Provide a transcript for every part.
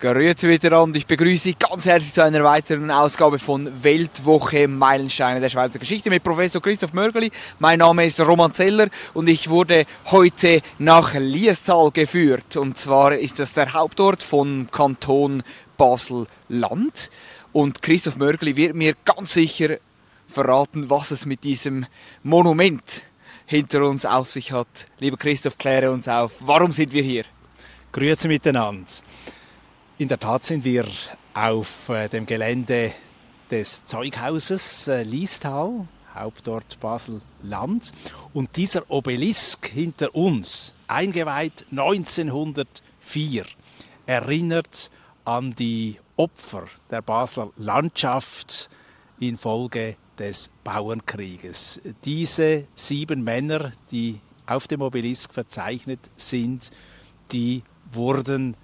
Grüezi miteinander, ich begrüße Sie ganz herzlich zu einer weiteren Ausgabe von Weltwoche Meilensteine der Schweizer Geschichte mit Professor Christoph Mörgeli. Mein Name ist Roman Zeller und ich wurde heute nach Liestal geführt. Und zwar ist das der Hauptort von Kanton Basel-Land. Und Christoph Mörgeli wird mir ganz sicher verraten, was es mit diesem Monument hinter uns auf sich hat. Lieber Christoph, kläre uns auf. Warum sind wir hier? Grüezi miteinander. In der Tat sind wir auf äh, dem Gelände des Zeughauses äh, Liestal, Hauptort Basel-Land. Und dieser Obelisk hinter uns, eingeweiht 1904, erinnert an die Opfer der Basler Landschaft infolge des Bauernkrieges. Diese sieben Männer, die auf dem Obelisk verzeichnet sind, die wurden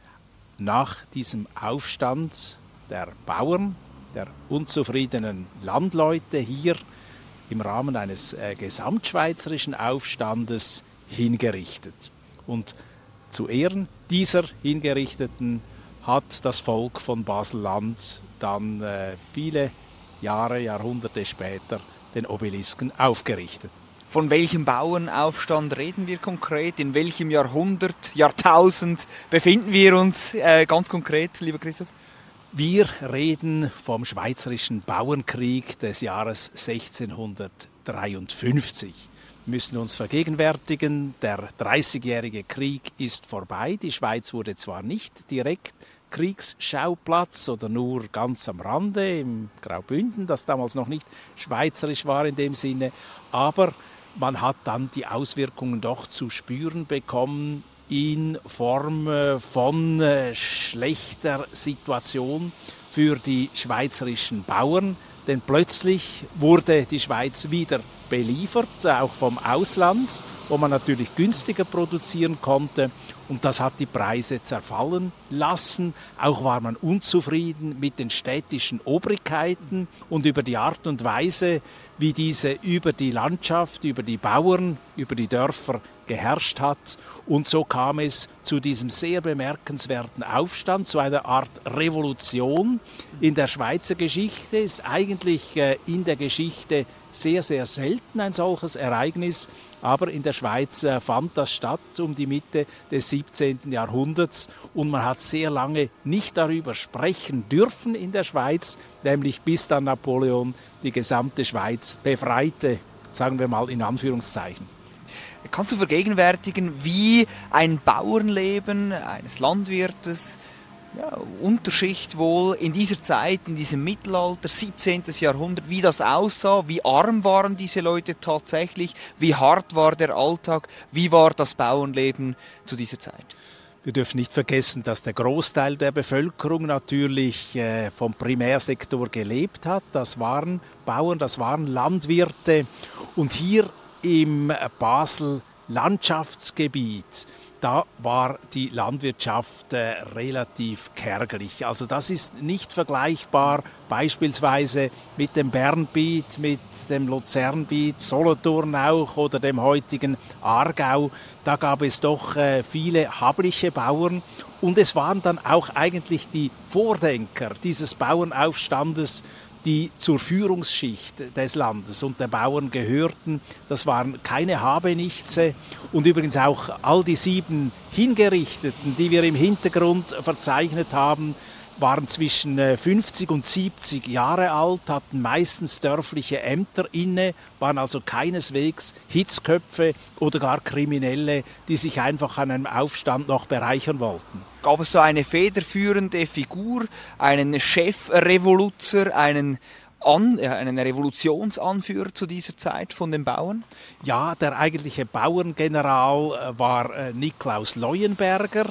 nach diesem Aufstand der Bauern, der unzufriedenen Landleute hier im Rahmen eines äh, gesamtschweizerischen Aufstandes hingerichtet. Und zu Ehren dieser Hingerichteten hat das Volk von Basel-Land dann äh, viele Jahre, Jahrhunderte später den Obelisken aufgerichtet. Von welchem Bauernaufstand reden wir konkret? In welchem Jahrhundert, Jahrtausend befinden wir uns äh, ganz konkret, lieber Christoph? Wir reden vom Schweizerischen Bauernkrieg des Jahres 1653. Wir müssen uns vergegenwärtigen, der Dreißigjährige Krieg ist vorbei. Die Schweiz wurde zwar nicht direkt Kriegsschauplatz oder nur ganz am Rande im Graubünden, das damals noch nicht schweizerisch war in dem Sinne, aber man hat dann die Auswirkungen doch zu spüren bekommen in Form äh, von äh, schlechter Situation für die schweizerischen Bauern, denn plötzlich wurde die Schweiz wieder beliefert, auch vom Ausland, wo man natürlich günstiger produzieren konnte. Und das hat die Preise zerfallen lassen. Auch war man unzufrieden mit den städtischen Obrigkeiten und über die Art und Weise, wie diese über die Landschaft, über die Bauern, über die Dörfer geherrscht hat. Und so kam es zu diesem sehr bemerkenswerten Aufstand, zu einer Art Revolution in der Schweizer Geschichte, ist eigentlich äh, in der Geschichte sehr, sehr selten ein solches Ereignis, aber in der Schweiz fand das statt um die Mitte des 17. Jahrhunderts und man hat sehr lange nicht darüber sprechen dürfen in der Schweiz, nämlich bis dann Napoleon die gesamte Schweiz befreite, sagen wir mal in Anführungszeichen. Kannst du vergegenwärtigen, wie ein Bauernleben eines Landwirtes ja, Unterschicht wohl in dieser Zeit, in diesem Mittelalter, 17. Jahrhundert, wie das aussah, wie arm waren diese Leute tatsächlich, wie hart war der Alltag, wie war das Bauernleben zu dieser Zeit? Wir dürfen nicht vergessen, dass der Großteil der Bevölkerung natürlich äh, vom Primärsektor gelebt hat. Das waren Bauern, das waren Landwirte. Und hier im Basel Landschaftsgebiet, da war die Landwirtschaft äh, relativ kärglich. Also das ist nicht vergleichbar beispielsweise mit dem Bernbiet, mit dem Luzernbiet, Solothurn auch oder dem heutigen Aargau. Da gab es doch äh, viele habliche Bauern und es waren dann auch eigentlich die Vordenker dieses Bauernaufstandes die zur Führungsschicht des Landes und der Bauern gehörten. Das waren keine Habenichtse und übrigens auch all die sieben Hingerichteten, die wir im Hintergrund verzeichnet haben, waren zwischen 50 äh, und 70 Jahre alt, hatten meistens dörfliche Ämter inne, waren also keineswegs Hitzköpfe oder gar Kriminelle, die sich einfach an einem Aufstand noch bereichern wollten. Gab es so eine federführende Figur, einen Chefrevoluzer, einen An, einen Revolutionsanführer zu dieser Zeit von den Bauern? Ja, der eigentliche Bauerngeneral äh, war äh, Niklaus Leuenberger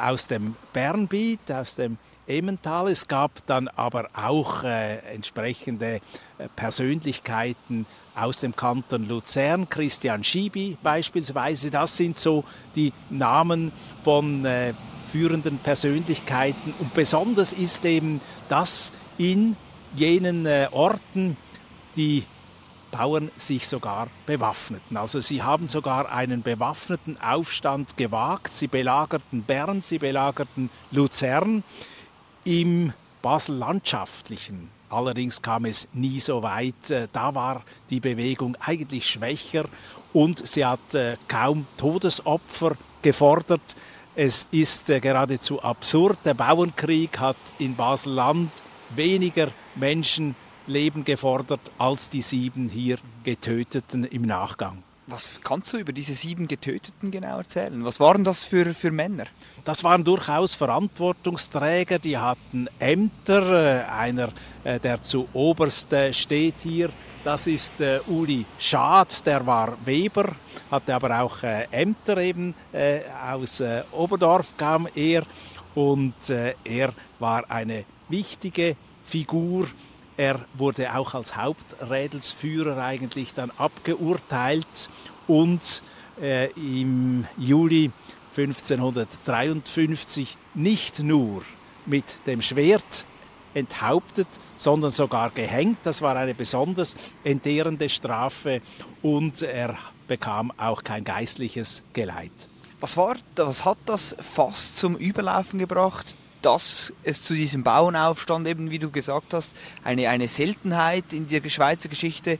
aus dem Bernbiet, aus dem Emmental. Es gab dann aber auch äh, entsprechende äh, Persönlichkeiten aus dem Kanton Luzern, Christian Schibi beispielsweise. Das sind so die Namen von äh, führenden Persönlichkeiten. Und besonders ist eben, dass in jenen äh, Orten die Bauern sich sogar bewaffneten. Also sie haben sogar einen bewaffneten Aufstand gewagt. Sie belagerten Bern, sie belagerten Luzern im Basel-Landschaftlichen. Allerdings kam es nie so weit. Äh, da war die Bewegung eigentlich schwächer und sie hat äh, kaum Todesopfer gefordert. Es ist äh, geradezu absurd. Der Bauernkrieg hat in Basel-Land weniger Menschenleben gefordert als die sieben hier Getöteten im Nachgang. Was kannst du über diese sieben Getöteten genau erzählen? Was waren das für, für Männer? Das waren durchaus Verantwortungsträger, die hatten Ämter. Äh, einer, äh, der zu oberst äh, steht hier, das ist Uli Schad, der war Weber, hatte aber auch Ämter eben. Aus Oberdorf kam er und er war eine wichtige Figur er wurde auch als Haupträdelsführer eigentlich dann abgeurteilt und äh, im Juli 1553 nicht nur mit dem Schwert enthauptet, sondern sogar gehängt. Das war eine besonders entehrende Strafe und er bekam auch kein geistliches Geleit. Was, war, was hat das fast zum Überlaufen gebracht? Dass es zu diesem Bauernaufstand eben, wie du gesagt hast, eine, eine Seltenheit in der Schweizer Geschichte.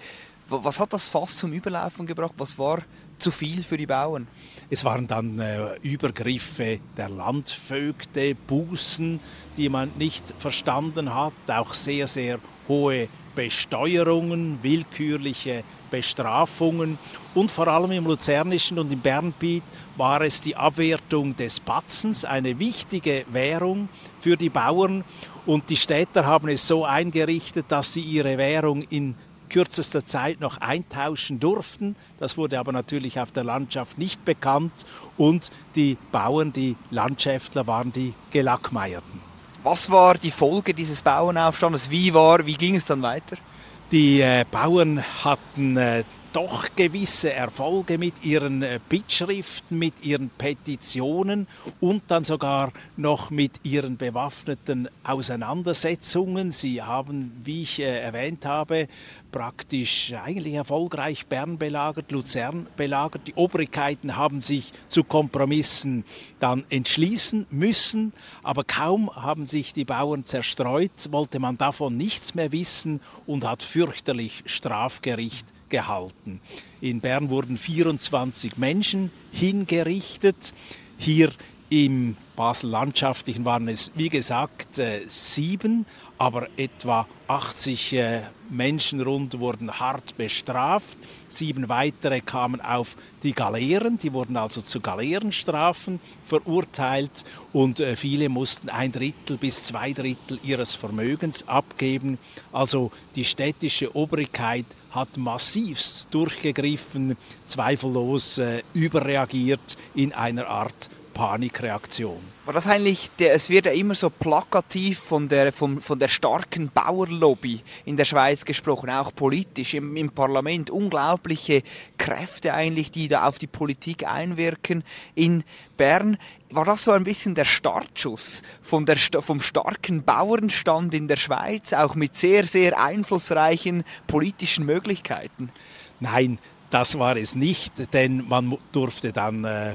Was hat das fast zum Überlaufen gebracht? Was war zu viel für die Bauern? Es waren dann äh, Übergriffe der Landvögte, Bußen, die man nicht verstanden hat, auch sehr, sehr hohe Besteuerungen, willkürliche Bestrafungen und vor allem im Luzernischen und im Bernbiet war es die Abwertung des Batzens, eine wichtige Währung für die Bauern und die Städter haben es so eingerichtet, dass sie ihre Währung in kürzester Zeit noch eintauschen durften. Das wurde aber natürlich auf der Landschaft nicht bekannt und die Bauern, die Landschäftler waren die Gelackmeierten. Was war die Folge dieses Bauernaufstandes? Wie, war, wie ging es dann weiter? Die äh, Bauern hatten äh, doch gewisse Erfolge mit ihren äh, Bittschriften, mit ihren Petitionen und dann sogar noch mit ihren bewaffneten Auseinandersetzungen. Sie haben, wie ich äh, erwähnt habe, praktisch eigentlich erfolgreich Bern belagert, Luzern belagert. Die Obrigkeiten haben sich zu Kompromissen dann entschließen müssen, aber kaum haben sich die Bauern zerstreut, wollte man davon nichts mehr wissen und hat fürchterlich Strafgericht gehalten. In Bern wurden 24 Menschen hingerichtet. Hier im Basel-Landschaftlichen waren es, wie gesagt, äh, sieben, aber etwa 80 äh, Menschen rund wurden hart bestraft. Sieben weitere kamen auf die Galeeren, die wurden also zu Galeerenstrafen verurteilt und äh, viele mussten ein Drittel bis zwei Drittel ihres Vermögens abgeben. Also die städtische Obrigkeit hat massivst durchgegriffen, zweifellos überreagiert in einer Art Panikreaktion. War das eigentlich, der, es wird ja immer so plakativ von der, von, von der starken Bauerlobby in der Schweiz gesprochen, auch politisch im, im Parlament. Unglaubliche Kräfte eigentlich, die da auf die Politik einwirken. In Bern war das so ein bisschen der Startschuss von der, vom starken Bauernstand in der Schweiz, auch mit sehr, sehr einflussreichen politischen Möglichkeiten. Nein, das war es nicht, denn man durfte dann äh, äh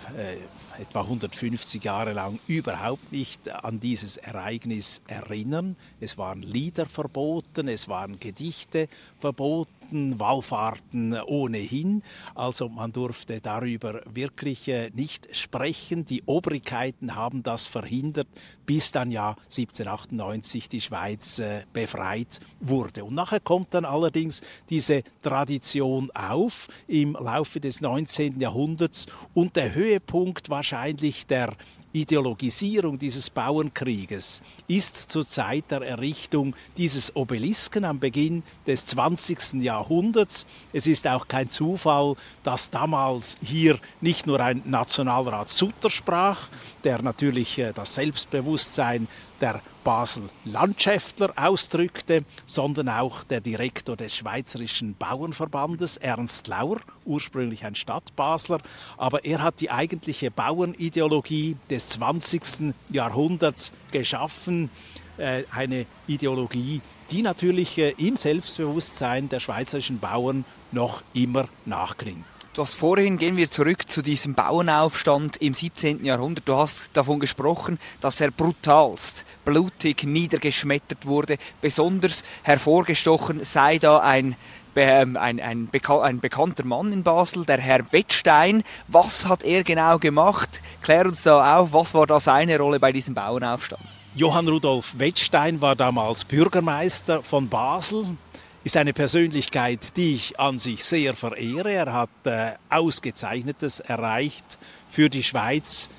etwa 150 Jahre lang überhaupt nicht an dieses Ereignis erinnern. Es waren Lieder verboten, es waren Gedichte verboten. Wallfahrten ohnehin. Also man durfte darüber wirklich äh, nicht sprechen. Die Obrigkeiten haben das verhindert, bis dann ja 1798 die Schweiz äh, befreit wurde. Und nachher kommt dann allerdings diese Tradition auf im Laufe des 19. Jahrhunderts und der Höhepunkt wahrscheinlich der Ideologisierung dieses Bauernkrieges ist zur Zeit der Errichtung dieses Obelisken am Beginn des 20. Jahrhunderts. Es ist auch kein Zufall, dass damals hier nicht nur ein Nationalrat Sutter sprach, der natürlich äh, das Selbstbewusstsein der Basel-Landschäftler ausdrückte, sondern auch der Direktor des Schweizerischen Bauernverbandes, Ernst Lauer, ursprünglich ein Stadtbasler, aber er hat die eigentliche Bauernideologie des 20. Jahrhunderts geschaffen, äh, eine Ideologie, die natürlich äh, im Selbstbewusstsein der schweizerischen Bauern noch immer nachklingt. Du hast vorhin, gehen wir zurück zu diesem Bauernaufstand im 17. Jahrhundert. Du hast davon gesprochen, dass er brutalst, blutig niedergeschmettert wurde. Besonders hervorgestochen sei da ein ähm, ein, ein, Beka ein, bekannter Mann in Basel, der Herr Wettstein. Was hat er genau gemacht? Klär uns da auf, was war da seine Rolle bei diesem Bauernaufstand? Johann Rudolf Wettstein war damals Bürgermeister von Basel ist eine Persönlichkeit, die ich an sich sehr verehre. Er hat äh, Ausgezeichnetes erreicht für die Schweiz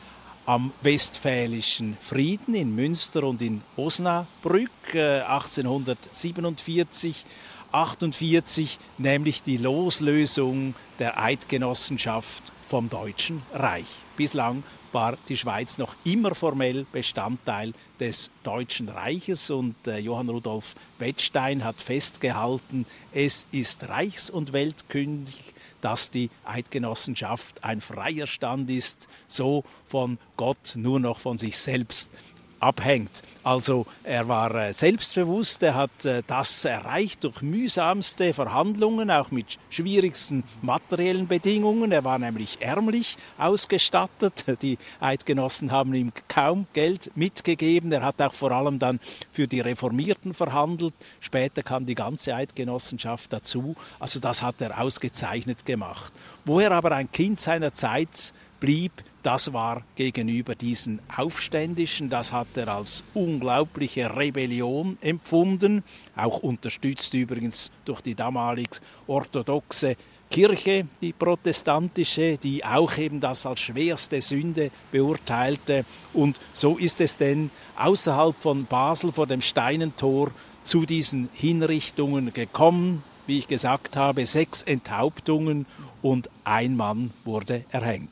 am Westfälischen Frieden in Münster und in Osnabrück äh, 1847. 48, nämlich die Loslösung der Eidgenossenschaft vom Deutschen Reich. Bislang war die Schweiz noch immer formell Bestandteil des Deutschen Reiches. Und äh, Johann Rudolf Wettstein hat festgehalten, es ist reichs- und weltkündig, dass die Eidgenossenschaft ein freier Stand ist, so von Gott nur noch von sich selbst abhängt. Also er war äh, selbstbewusst, er hat äh, das erreicht durch mühsamste Verhandlungen, auch mit schwierigsten materiellen Bedingungen. Er war nämlich ärmlich ausgestattet. Die Eidgenossen haben ihm kaum Geld mitgegeben. Er hat auch vor allem dann für die Reformierten verhandelt. Später kam die ganze Eidgenossenschaft dazu. Also das hat er ausgezeichnet gemacht. Wo er aber ein Kind seiner Zeit blieb, das war gegenüber diesen Aufständischen, das hat er als unglaubliche Rebellion empfunden, auch unterstützt übrigens durch die damalig orthodoxe Kirche, die protestantische, die auch eben das als schwerste Sünde beurteilte. Und so ist es denn außerhalb von Basel vor dem Steinentor zu diesen Hinrichtungen gekommen. Wie ich gesagt habe, sechs Enthauptungen und ein Mann wurde erhängt.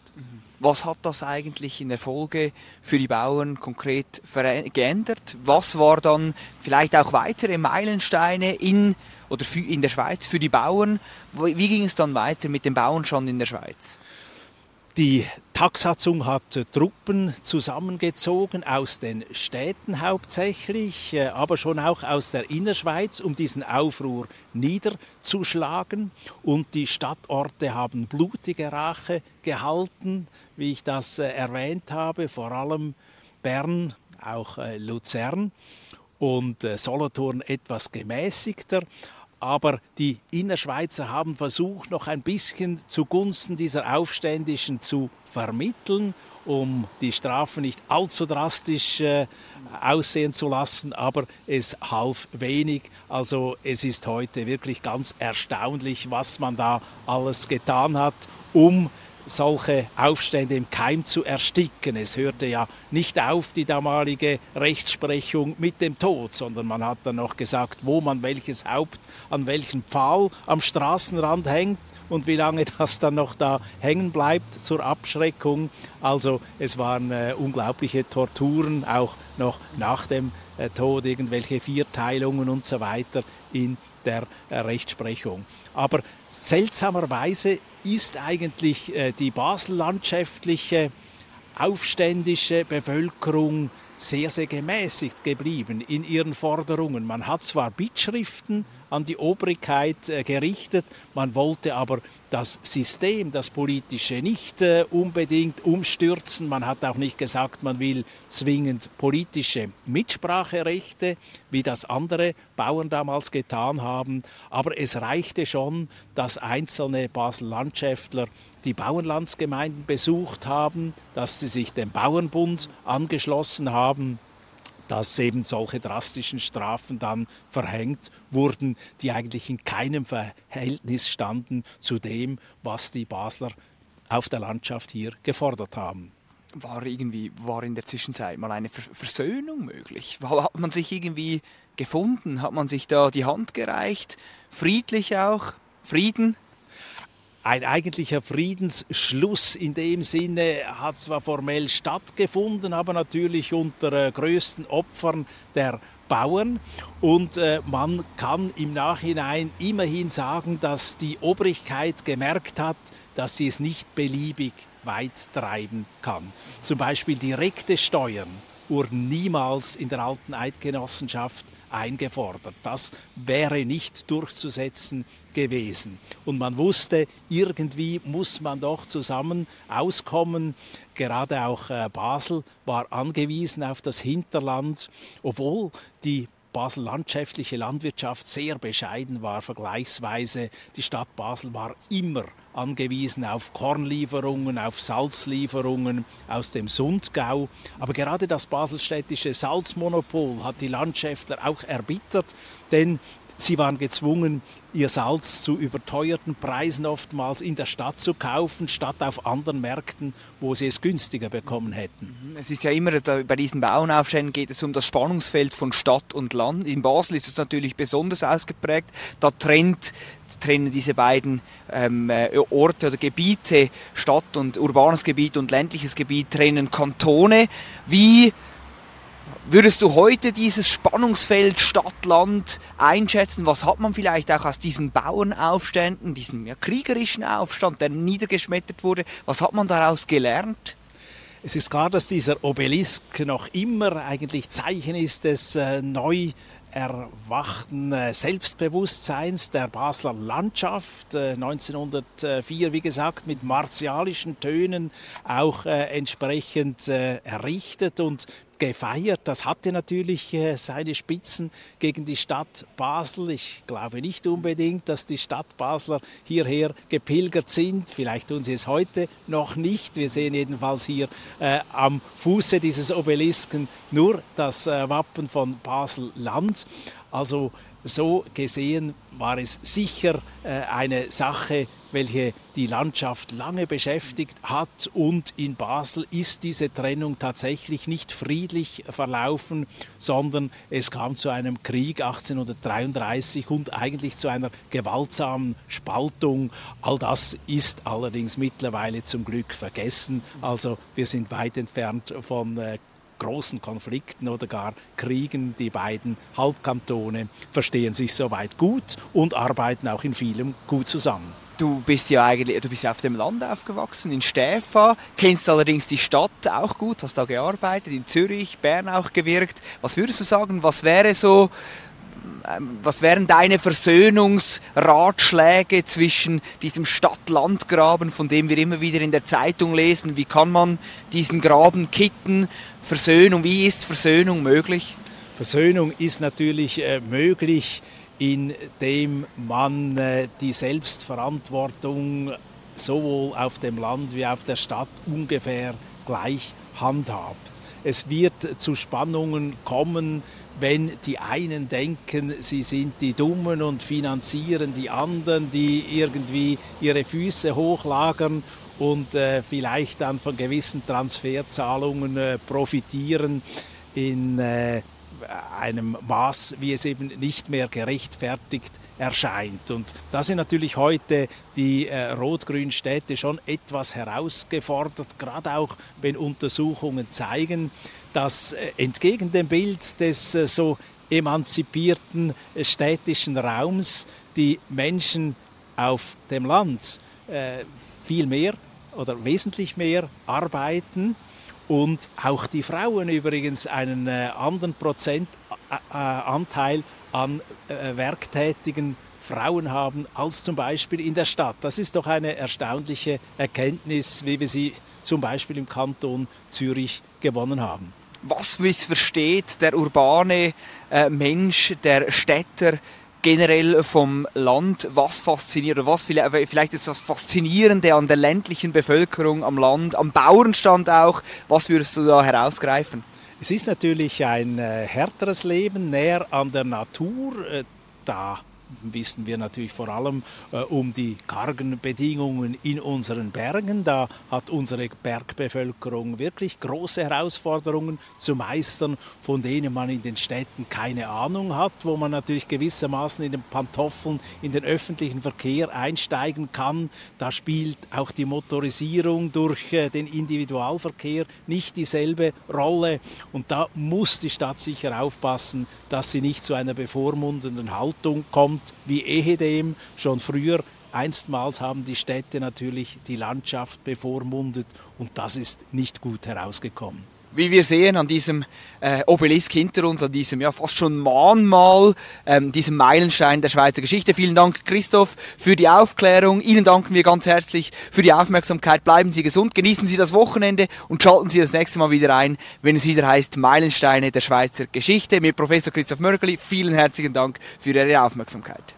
Was hat das eigentlich in der Folge für die Bauern konkret geändert? Was war dann vielleicht auch weitere Meilensteine in oder in der Schweiz für die Bauern? Wie ging es dann weiter mit dem Bauernstand in der Schweiz? Die Taxsatzung hat Truppen zusammengezogen aus den Städten hauptsächlich, äh, aber schon auch aus der Innerschweiz, um diesen Aufruhr niederzuschlagen. Und die Stadtorte haben blutige Rache gehalten, wie ich das äh, erwähnt habe, vor allem Bern, auch Luzern und Solothurn etwas gemäßigter aber die Innerschweizer haben versucht, noch ein bisschen zugunsten dieser Aufständischen zu vermitteln, um die Strafen nicht allzu drastisch äh, aussehen zu lassen, aber es half wenig. Also es ist heute wirklich ganz erstaunlich, was man da alles getan hat, um solche Aufstände im Keim zu ersticken. Es hörte ja nicht auf, die damalige Rechtsprechung mit dem Tod, sondern man hat dann noch gesagt, wo man welches Haupt an welchem Pfahl am Straßenrand hängt und wie lange das dann noch da hängen bleibt zur Abschreckung. Also es waren äh, unglaubliche Torturen, auch noch nach dem äh, Tod, irgendwelche Vierteilungen und so weiter in der äh, Rechtsprechung. Aber seltsamerweise ist eigentlich äh, die basellandschaftliche aufständische Bevölkerung sehr, sehr gemäßigt geblieben in ihren Forderungen. Man hat zwar Bittschriften an die Obrigkeit äh, gerichtet. Man wollte aber das System, das politische, nicht äh, unbedingt umstürzen. Man hat auch nicht gesagt, man will zwingend politische Mitspracherechte, wie das andere Bauern damals getan haben. Aber es reichte schon, dass einzelne Basel-Landschäftler die Bauernlandsgemeinden besucht haben, dass sie sich dem Bauernbund angeschlossen haben dass eben solche drastischen Strafen dann verhängt wurden, die eigentlich in keinem Verhältnis standen zu dem, was die Basler auf der Landschaft hier gefordert haben. war irgendwie, war in der Zwischenzeit mal eine Versöhnung möglich? Hat man sich irgendwie gefunden? Hat man sich da die Hand gereicht? Friedlich auch? Frieden? Ein eigentlicher Friedensschluss in dem Sinne hat zwar formell stattgefunden, aber natürlich unter äh, größten Opfern der Bauern. Und äh, man kann im Nachhinein immerhin sagen, dass die Obrigkeit gemerkt hat, dass sie es nicht beliebig weit treiben kann. Zum Beispiel direkte Steuern wurden niemals in der alten Eidgenossenschaft eingefordert. Das wäre nicht durchzusetzen gewesen. Und man wusste, irgendwie muss man doch zusammen auskommen. Gerade auch äh, Basel war angewiesen auf das Hinterland, obwohl die Basel landschaftliche Landwirtschaft sehr bescheiden war vergleichsweise. Die Stadt Basel war immer angewiesen auf Kornlieferungen, auf Salzlieferungen aus dem Sundgau. Aber gerade das baselstädtische Salzmonopol hat die Landschaftler auch erbittert, denn Sie waren gezwungen, ihr Salz zu überteuerten Preisen oftmals in der Stadt zu kaufen, statt auf anderen Märkten, wo sie es günstiger bekommen hätten. Mhm. Es ist ja immer, bei diesen Bauernaufständen geht es um das Spannungsfeld von Stadt und Land. In Basel ist es natürlich besonders ausgeprägt. Da trennt trennen diese beiden ähm, äh, Orte oder Gebiete, Stadt und urbanes Gebiet und ländliches Gebiet, trennen Kantone. Wie Würdest du heute dieses Spannungsfeld Stadt-Land einschätzen? Was hat man vielleicht auch aus diesen Bauernaufständen, diesem ja, kriegerischen Aufstand, der niedergeschmettert wurde, was hat man daraus gelernt? Es ist klar, dass dieser Obelisk noch immer eigentlich Zeichen ist des äh, neu erwachten äh, Selbstbewusstseins der Basler Landschaft. 1904, äh, wie gesagt, mit martialischen Tönen auch äh, entsprechend errichtet und gefeiert. Das hatte natürlich äh, seine Spitzen gegen die Stadt Basel. Ich glaube nicht unbedingt, dass die Stadt Basler hierher gepilgert sind. Vielleicht tun sie es heute noch nicht. Wir sehen jedenfalls hier äh, am Fuße dieses Obelisken nur das äh, Wappen von Basel-Land. Also so gesehen war es sicher äh, eine Sache, welche die Landschaft lange beschäftigt hat. Und in Basel ist diese Trennung tatsächlich nicht friedlich verlaufen, sondern es kam zu einem Krieg 1833 und eigentlich zu einer gewaltsamen Spaltung. All das ist allerdings mittlerweile zum Glück vergessen. Also wir sind weit entfernt von äh, großen Konflikten oder gar Kriegen. Die beiden Halbkantone verstehen sich soweit gut und arbeiten auch in vielem gut zusammen. Du bist ja eigentlich, du bist ja auf dem Land aufgewachsen, in Stäfa, kennst allerdings die Stadt auch gut, hast da gearbeitet, in Zürich, Bern auch gewirkt. Was würdest du sagen, was wäre so was wären deine Versöhnungsratschläge zwischen diesem Stadt-Land-Graben, von dem wir immer wieder in der Zeitung lesen? Wie kann man diesen Graben kitten? Versöhnung, wie ist Versöhnung möglich? Versöhnung ist natürlich äh, möglich, indem man äh, die Selbstverantwortung sowohl auf dem Land wie auf der Stadt ungefähr gleich handhabt. Es wird zu Spannungen kommen, wenn die einen denken, sie sind die Dummen und finanzieren die anderen, die irgendwie ihre Füße hochlagern und äh, vielleicht dann von gewissen Transferzahlungen äh, profitieren in äh, einem Maß, wie es eben nicht mehr gerechtfertigt erscheint. Und da sind natürlich heute die äh, rot-grünen Städte schon etwas herausgefordert, gerade auch wenn Untersuchungen zeigen, dass äh, entgegen dem Bild des äh, so emanzipierten äh, städtischen Raums die Menschen auf dem Land äh, viel mehr oder wesentlich mehr arbeiten und auch die Frauen übrigens einen äh, anderen Prozentanteil an äh, werktätigen Frauen haben als zum Beispiel in der Stadt. Das ist doch eine erstaunliche Erkenntnis, wie wir sie zum Beispiel im Kanton Zürich gewonnen haben. Was versteht der urbane äh, Mensch, der Städter generell vom Land, was fasziniert oder was vielleicht ist das Faszinierende an der ländlichen Bevölkerung, am Land, am Bauernstand auch, was würdest du da herausgreifen? Es ist natürlich ein äh, härteres Leben, näher an der Natur. Äh, da wissen wir natürlich vor allem äh, um die kargen Bedingungen in unseren Bergen. Da hat unsere Bergbevölkerung wirklich große Herausforderungen zu meistern, von denen man in den Städten keine Ahnung hat, wo man natürlich gewissermaßen in den Pantoffeln in den öffentlichen Verkehr einsteigen kann. Da spielt auch die Motorisierung durch äh, den Individualverkehr nicht dieselbe Rolle. Und da muss die Stadt sicher aufpassen, dass sie nicht zu einer bevormundenden Haltung kommt, wie ehedem schon früher Einstmals haben die Städte natürlich die Landschaft bevormundet. Und das ist nicht gut herausgekommen wie wir sehen an diesem äh, Obelisk hinter uns, an diesem ja fast schon Mahnmal, ähm, diesem Meilenstein der Schweizer Geschichte. Vielen Dank, Christoph, für die Aufklärung. Ihnen danken wir ganz herzlich für die Aufmerksamkeit. Bleiben Sie gesund, genießen Sie das Wochenende und schalten Sie das nächste Mal wieder ein, wenn es wieder heißt Meilensteine der Schweizer Geschichte mit Professor Christoph Mörgeli. Vielen herzlichen Dank für Ihre Aufmerksamkeit.